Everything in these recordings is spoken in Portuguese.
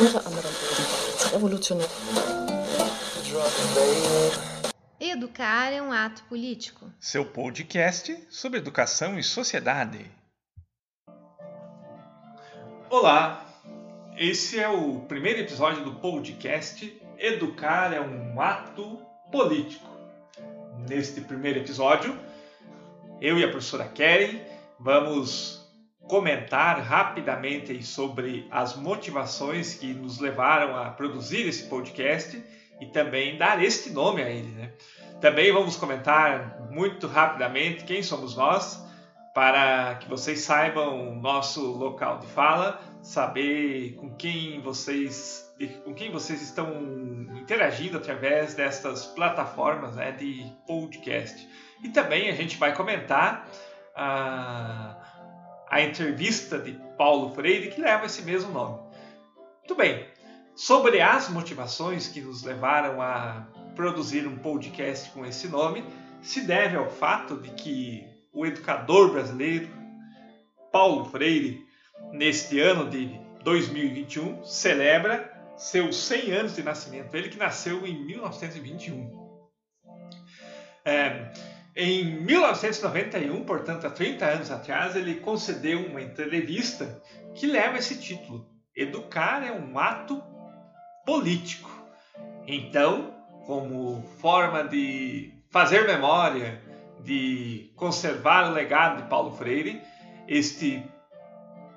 unter anderem ebenfalls revolutionär. Educar é um ato político. Seu podcast sobre educação e sociedade. Olá, esse é o primeiro episódio do podcast Educar é um ato político. Neste primeiro episódio, eu e a professora Keren vamos comentar rapidamente sobre as motivações que nos levaram a produzir esse podcast e também dar este nome a ele. Né? Também vamos comentar muito rapidamente quem somos nós, para que vocês saibam o nosso local de fala, saber com quem vocês com quem vocês estão interagindo através destas plataformas né, de podcast. E também a gente vai comentar a, a entrevista de Paulo Freire, que leva esse mesmo nome. Muito bem, sobre as motivações que nos levaram a produzir um podcast com esse nome, se deve ao fato de que o educador brasileiro Paulo Freire, neste ano de 2021, celebra seus 100 anos de nascimento. Ele que nasceu em 1921. É, em 1991, portanto, há 30 anos atrás, ele concedeu uma entrevista que leva esse título: Educar é um ato político. Então, como forma de fazer memória, de conservar o legado de Paulo Freire, este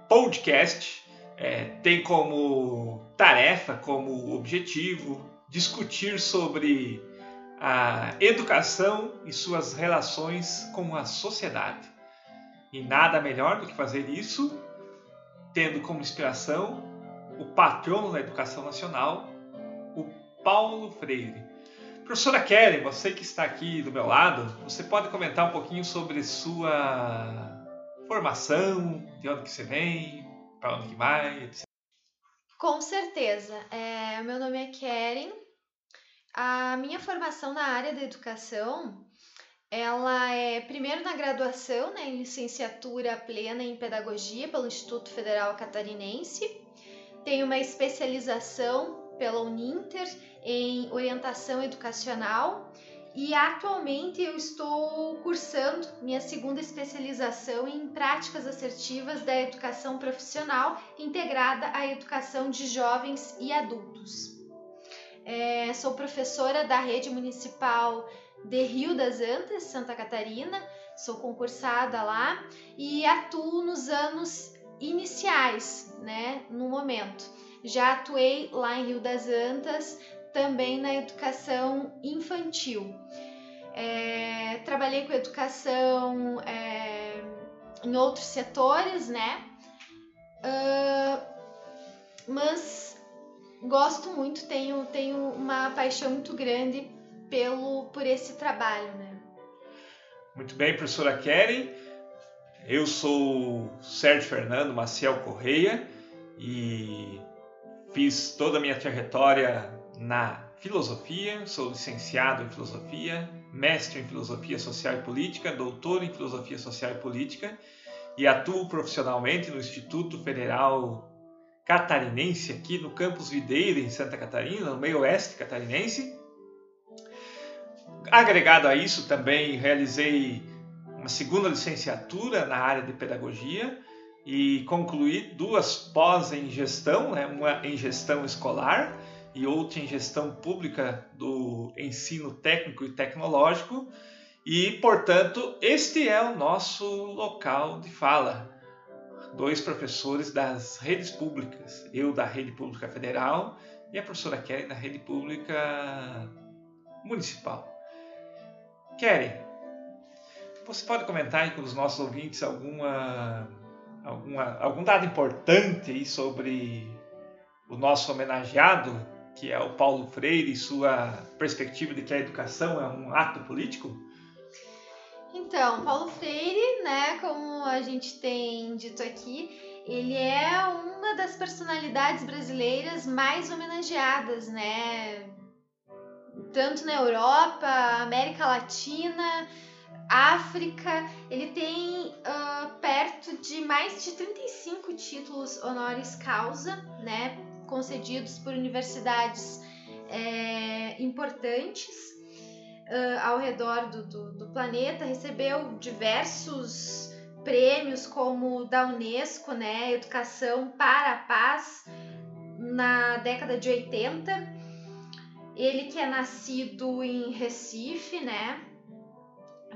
podcast é, tem como tarefa, como objetivo, discutir sobre a educação e suas relações com a sociedade. E nada melhor do que fazer isso tendo como inspiração o patrono da educação nacional, o Paulo Freire. Professora Keren, você que está aqui do meu lado, você pode comentar um pouquinho sobre sua formação, de onde que você vem, para onde que vai, etc. Com certeza. É, meu nome é Keren. A minha formação na área da educação, ela é primeiro na graduação, né, em licenciatura plena em pedagogia pelo Instituto Federal Catarinense. Tenho uma especialização pela Uninter em orientação educacional e atualmente eu estou cursando minha segunda especialização em práticas assertivas da educação profissional integrada à educação de jovens e adultos. É, sou professora da rede municipal de Rio das Antas, Santa Catarina, sou concursada lá e atuo nos anos iniciais, né, no momento. Já atuei lá em Rio das Antas também na educação infantil. É, trabalhei com educação é, em outros setores, né? Uh, mas gosto muito, tenho, tenho uma paixão muito grande pelo por esse trabalho, né? Muito bem, professora Keren. Eu sou Sérgio Fernando Maciel Correia e fiz toda a minha trajetória na filosofia, sou licenciado em filosofia, mestre em filosofia social e política, doutor em filosofia social e política e atuo profissionalmente no Instituto Federal Catarinense, aqui no campus Videira, em Santa Catarina, no meio oeste catarinense. Agregado a isso, também realizei uma segunda licenciatura na área de pedagogia e concluí duas pós em gestão, né? uma em gestão escolar e outra em gestão pública do ensino técnico e tecnológico. E, portanto, este é o nosso local de fala. Dois professores das redes públicas, eu da Rede Pública Federal e a professora Kelly da Rede Pública Municipal. Kelly, você pode comentar aí com os nossos ouvintes alguma, alguma, algum dado importante aí sobre o nosso homenageado que é o Paulo Freire e sua perspectiva de que a educação é um ato político? Então, Paulo Freire, né, como a gente tem dito aqui, ele é uma das personalidades brasileiras mais homenageadas, né? Tanto na Europa, América Latina, África, ele tem uh, perto de mais de 35 títulos honoris causa, né? concedidos por universidades é, importantes uh, ao redor do, do, do, planeta, recebeu diversos prêmios, como da Unesco, né, Educação para a Paz, na década de 80. Ele que é nascido em Recife, né,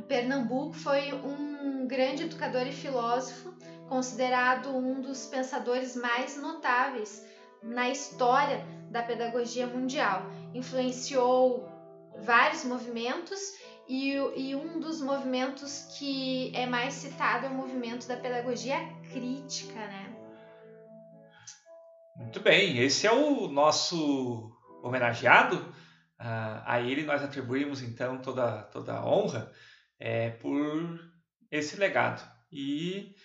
Pernambuco, foi um grande educador e filósofo, considerado um dos pensadores mais notáveis na história da pedagogia mundial. Influenciou vários movimentos e, e, um dos movimentos que é mais citado é o movimento da pedagogia crítica, né? Muito bem, esse é o nosso homenageado. Uh, a ele nós atribuímos então toda, toda a honra é, por esse legado. E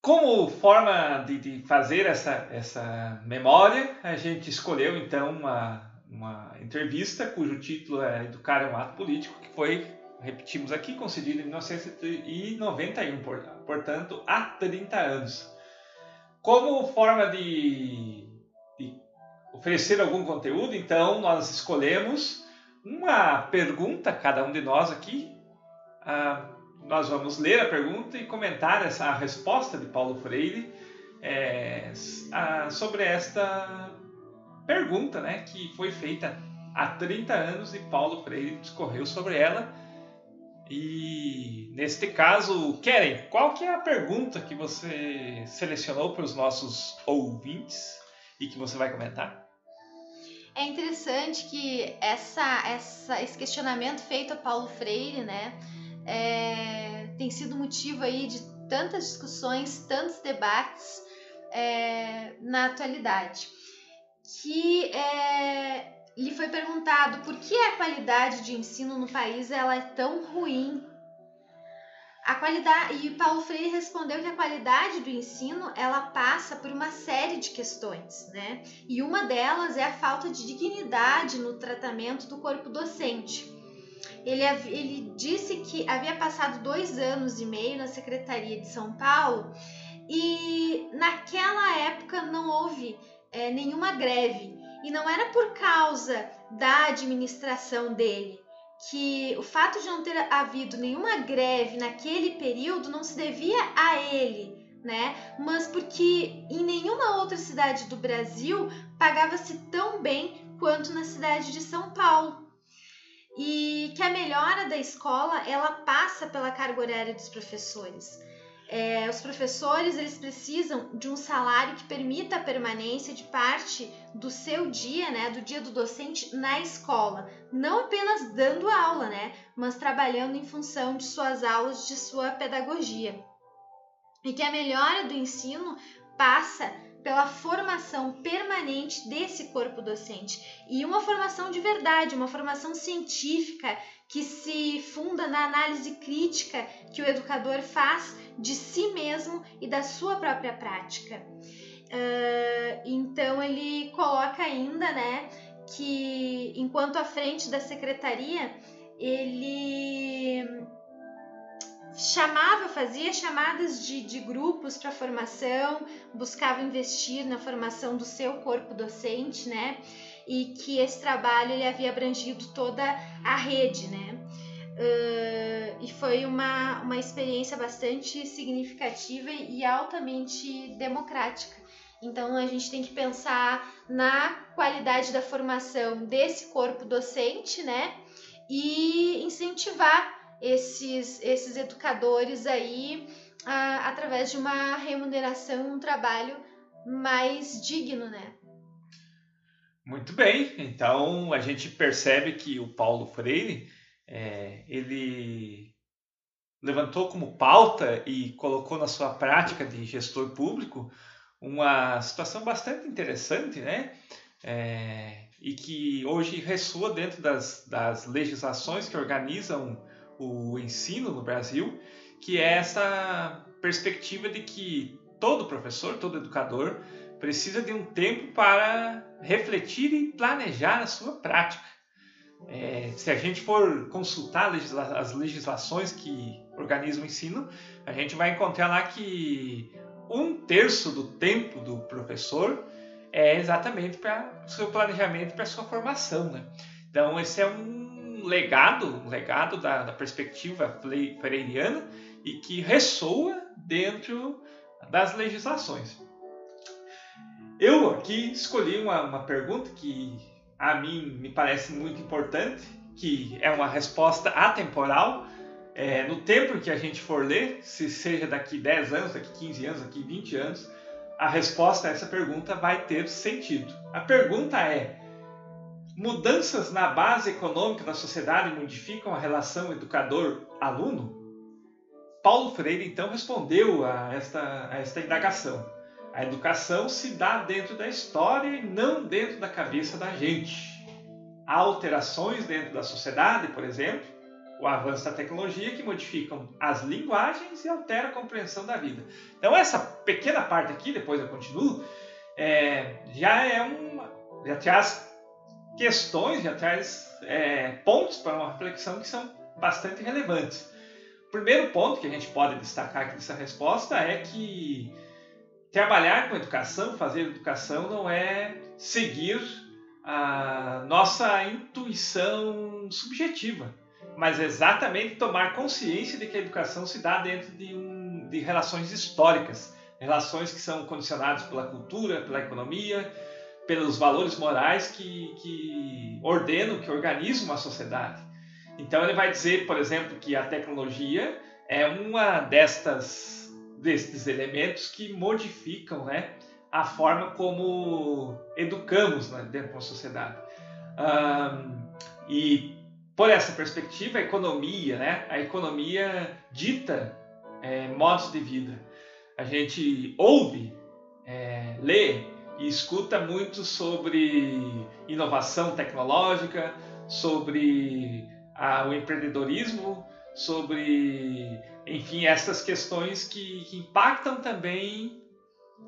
como forma de, de, fazer essa, essa memória, a gente escolheu então uma, uma entrevista cujo título é Educar é um Ato Político, que foi, repetimos aqui, concedido em 1991, portanto, há 30 anos. Como forma de, de oferecer algum conteúdo, então, nós escolhemos uma pergunta, cada um de nós aqui. Ah, nós vamos ler a pergunta e comentar essa resposta de Paulo Freire é, sobre esta pergunta né, que foi feita há 30 anos e Paulo Freire discorreu sobre ela. E neste caso, Keren, qual que é a pergunta que você selecionou para os nossos ouvintes e que você vai comentar? É interessante que essa, essa, esse questionamento feito a Paulo Freire, né, é, tem sido motivo aí de tantas discussões, tantos debates é, na atualidade. Que é, lhe foi perguntado por que a qualidade de ensino no país ela é tão ruim. A qualidade e Paulo Freire respondeu que a qualidade do ensino ela passa por uma série de questões, né? E uma delas é a falta de dignidade no tratamento do corpo docente. Ele, ele disse que havia passado dois anos e meio na Secretaria de São Paulo e naquela época não houve é, nenhuma greve e não era por causa da administração dele, que o fato de não ter havido nenhuma greve naquele período não se devia a ele, né? Mas porque em nenhuma outra cidade do Brasil pagava-se tão bem quanto na cidade de São Paulo. E que a melhora da escola ela passa pela carga horária dos professores. É, os professores eles precisam de um salário que permita a permanência de parte do seu dia, né, do dia do docente na escola, não apenas dando aula, né, mas trabalhando em função de suas aulas, de sua pedagogia. E que a melhora do ensino passa pela formação permanente desse corpo docente e uma formação de verdade, uma formação científica que se funda na análise crítica que o educador faz de si mesmo e da sua própria prática. Uh, então ele coloca ainda, né, que enquanto à frente da secretaria ele chamava, fazia chamadas de, de grupos para formação, buscava investir na formação do seu corpo docente, né? E que esse trabalho ele havia abrangido toda a rede, né? Uh, e foi uma, uma experiência bastante significativa e altamente democrática. Então a gente tem que pensar na qualidade da formação desse corpo docente, né? E incentivar esses, esses educadores aí a, através de uma remuneração, um trabalho mais digno, né? Muito bem, então a gente percebe que o Paulo Freire é, ele levantou como pauta e colocou na sua prática de gestor público uma situação bastante interessante, né? É, e que hoje ressoa dentro das, das legislações que organizam o ensino no Brasil, que é essa perspectiva de que todo professor, todo educador precisa de um tempo para refletir e planejar a sua prática. É, se a gente for consultar legisla as legislações que organizam o ensino, a gente vai encontrar lá que um terço do tempo do professor é exatamente para seu planejamento, para sua formação. Né? Então, esse é um legado, um legado da, da perspectiva freiriana e que ressoa dentro das legislações. Eu aqui escolhi uma, uma pergunta que a mim me parece muito importante, que é uma resposta atemporal. É, no tempo que a gente for ler, se seja daqui 10 anos, daqui 15 anos, daqui 20 anos, a resposta a essa pergunta vai ter sentido. A pergunta é: mudanças na base econômica da sociedade modificam a relação educador-aluno? Paulo Freire então respondeu a esta, a esta indagação. A educação se dá dentro da história e não dentro da cabeça da gente. Há alterações dentro da sociedade, por exemplo, o avanço da tecnologia que modificam as linguagens e altera a compreensão da vida. Então essa pequena parte aqui, depois eu continuo, é, já é uma, já traz questões, já traz é, pontos para uma reflexão que são bastante relevantes. O primeiro ponto que a gente pode destacar aqui nessa resposta é que trabalhar com educação, fazer educação, não é seguir a nossa intuição subjetiva, mas exatamente tomar consciência de que a educação se dá dentro de, um, de relações históricas, relações que são condicionadas pela cultura, pela economia, pelos valores morais que, que ordenam, que organizam uma sociedade. Então ele vai dizer, por exemplo, que a tecnologia é uma destas destes elementos que modificam né, a forma como educamos né, dentro de uma sociedade. Um, e por essa perspectiva, a economia, né, a economia dita é, modos de vida. A gente ouve, é, lê e escuta muito sobre inovação tecnológica, sobre a, o empreendedorismo, sobre enfim, essas questões que, que impactam também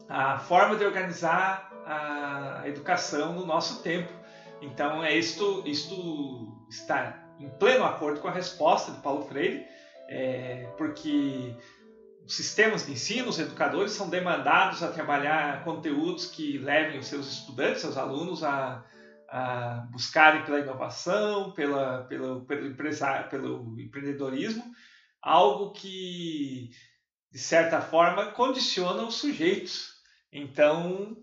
a forma de organizar a educação no nosso tempo. Então, é isto, isto está em pleno acordo com a resposta de Paulo Freire, é, porque sistemas de ensino, os educadores são demandados a trabalhar conteúdos que levem os seus estudantes, seus alunos a, a buscarem pela inovação, pela, pelo, pelo, empresário, pelo empreendedorismo, algo que, de certa forma, condiciona os sujeitos. Então,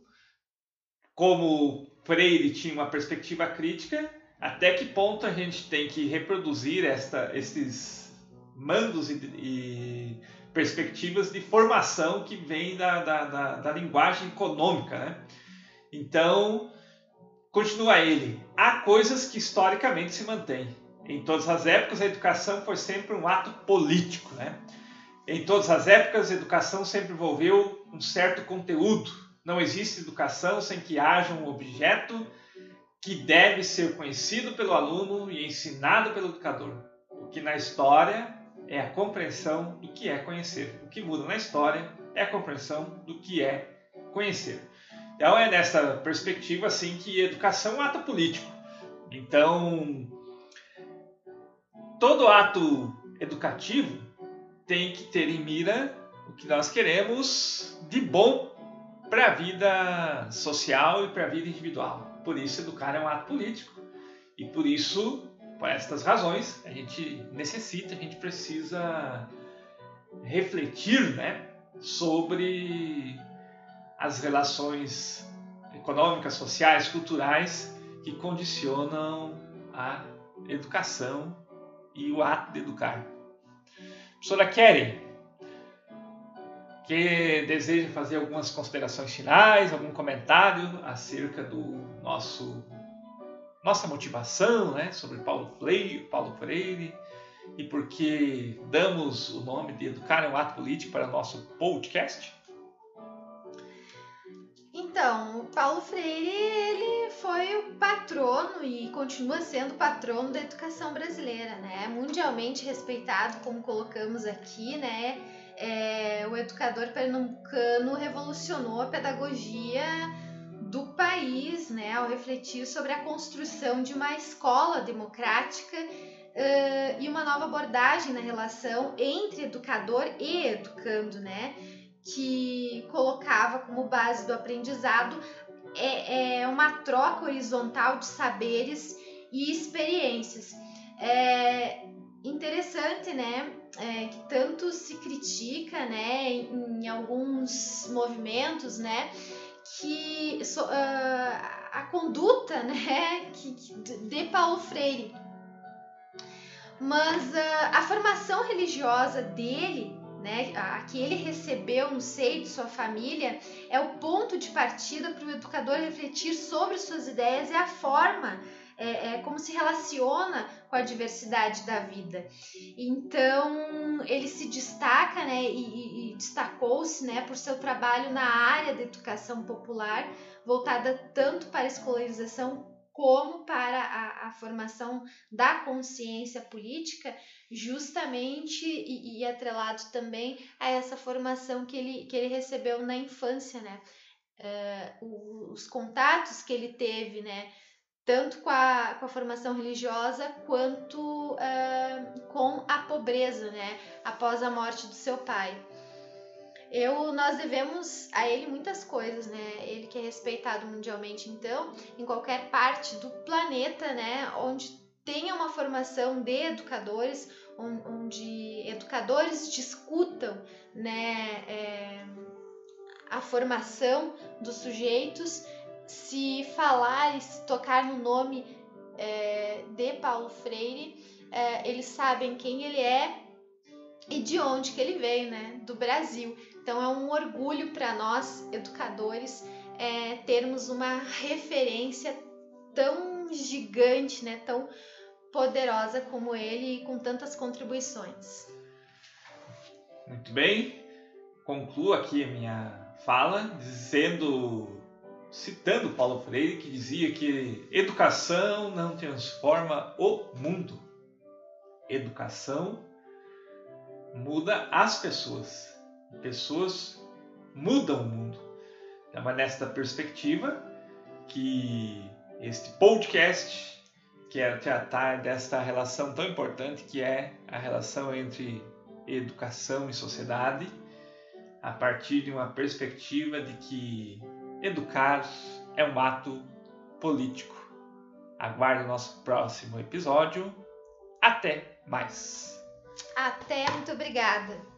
como Freire tinha uma perspectiva crítica, até que ponto a gente tem que reproduzir esta, esses mandos e, e perspectivas de formação que vem da, da, da, da linguagem econômica. Né? Então, continua ele, há coisas que historicamente se mantêm em todas as épocas, a educação foi sempre um ato político. Né? Em todas as épocas, a educação sempre envolveu um certo conteúdo. Não existe educação sem que haja um objeto que deve ser conhecido pelo aluno e ensinado pelo educador. O que na história é a compreensão do que é conhecer. O que muda na história é a compreensão do que é conhecer. Então é nessa perspectiva assim que educação é um ato político. Então todo ato educativo tem que ter em mira o que nós queremos de bom para a vida social e para a vida individual. Por isso, educar é um ato político. E por isso, por estas razões, a gente necessita, a gente precisa refletir né, sobre as relações econômicas, sociais, culturais que condicionam a educação e o ato de educar. Professora Kelly, que deseja fazer algumas considerações finais, algum comentário acerca do nosso nossa motivação, né, sobre Paulo Freire, Paulo Freire e por que damos o nome de Educar é um ato político para o nosso podcast? Então, o Paulo Freire, ele foi o patrono e continua sendo patrono da educação brasileira, né? Mundialmente respeitado, como colocamos aqui, né? É, o educador pernambucano revolucionou a pedagogia do país, né? Ao refletir sobre a construção de uma escola democrática uh, e uma nova abordagem na relação entre educador e educando, né? Que colocava como base do aprendizado é, é uma troca horizontal de saberes e experiências. É interessante, né? É, que tanto se critica, né, em, em alguns movimentos, né, que so, uh, a conduta, né, que, de Paulo Freire. Mas uh, a formação religiosa dele né, a, que ele recebeu no seio de sua família, é o ponto de partida para o educador refletir sobre suas ideias e a forma é, é, como se relaciona com a diversidade da vida. Então ele se destaca, né, e, e destacou-se, né, por seu trabalho na área da educação popular, voltada tanto para a escolarização como para a, a formação da consciência política, justamente e, e, atrelado também a essa formação que ele, que ele recebeu na infância, né? Uh, os contatos que ele teve, né? Tanto com a, com a formação religiosa quanto uh, com a pobreza, né? Após a morte do seu pai. Eu, nós devemos a ele muitas coisas, né? Ele que é respeitado mundialmente, então, em qualquer parte do planeta, né? Onde tenha uma formação de educadores, onde educadores discutam, né? É, a formação dos sujeitos, se falar e se tocar no nome é, de Paulo Freire, é, eles sabem quem ele é e de onde que ele veio, né? Do Brasil. Então é um orgulho para nós, educadores, é, termos uma referência tão gigante, né, tão poderosa como ele e com tantas contribuições. Muito bem, concluo aqui a minha fala dizendo, citando Paulo Freire, que dizia que educação não transforma o mundo, educação muda as pessoas pessoas mudam o mundo. É nesta perspectiva que este podcast quer tratar desta relação tão importante que é a relação entre educação e sociedade, a partir de uma perspectiva de que educar é um ato político. Aguarde o nosso próximo episódio. Até mais! Até, muito obrigada!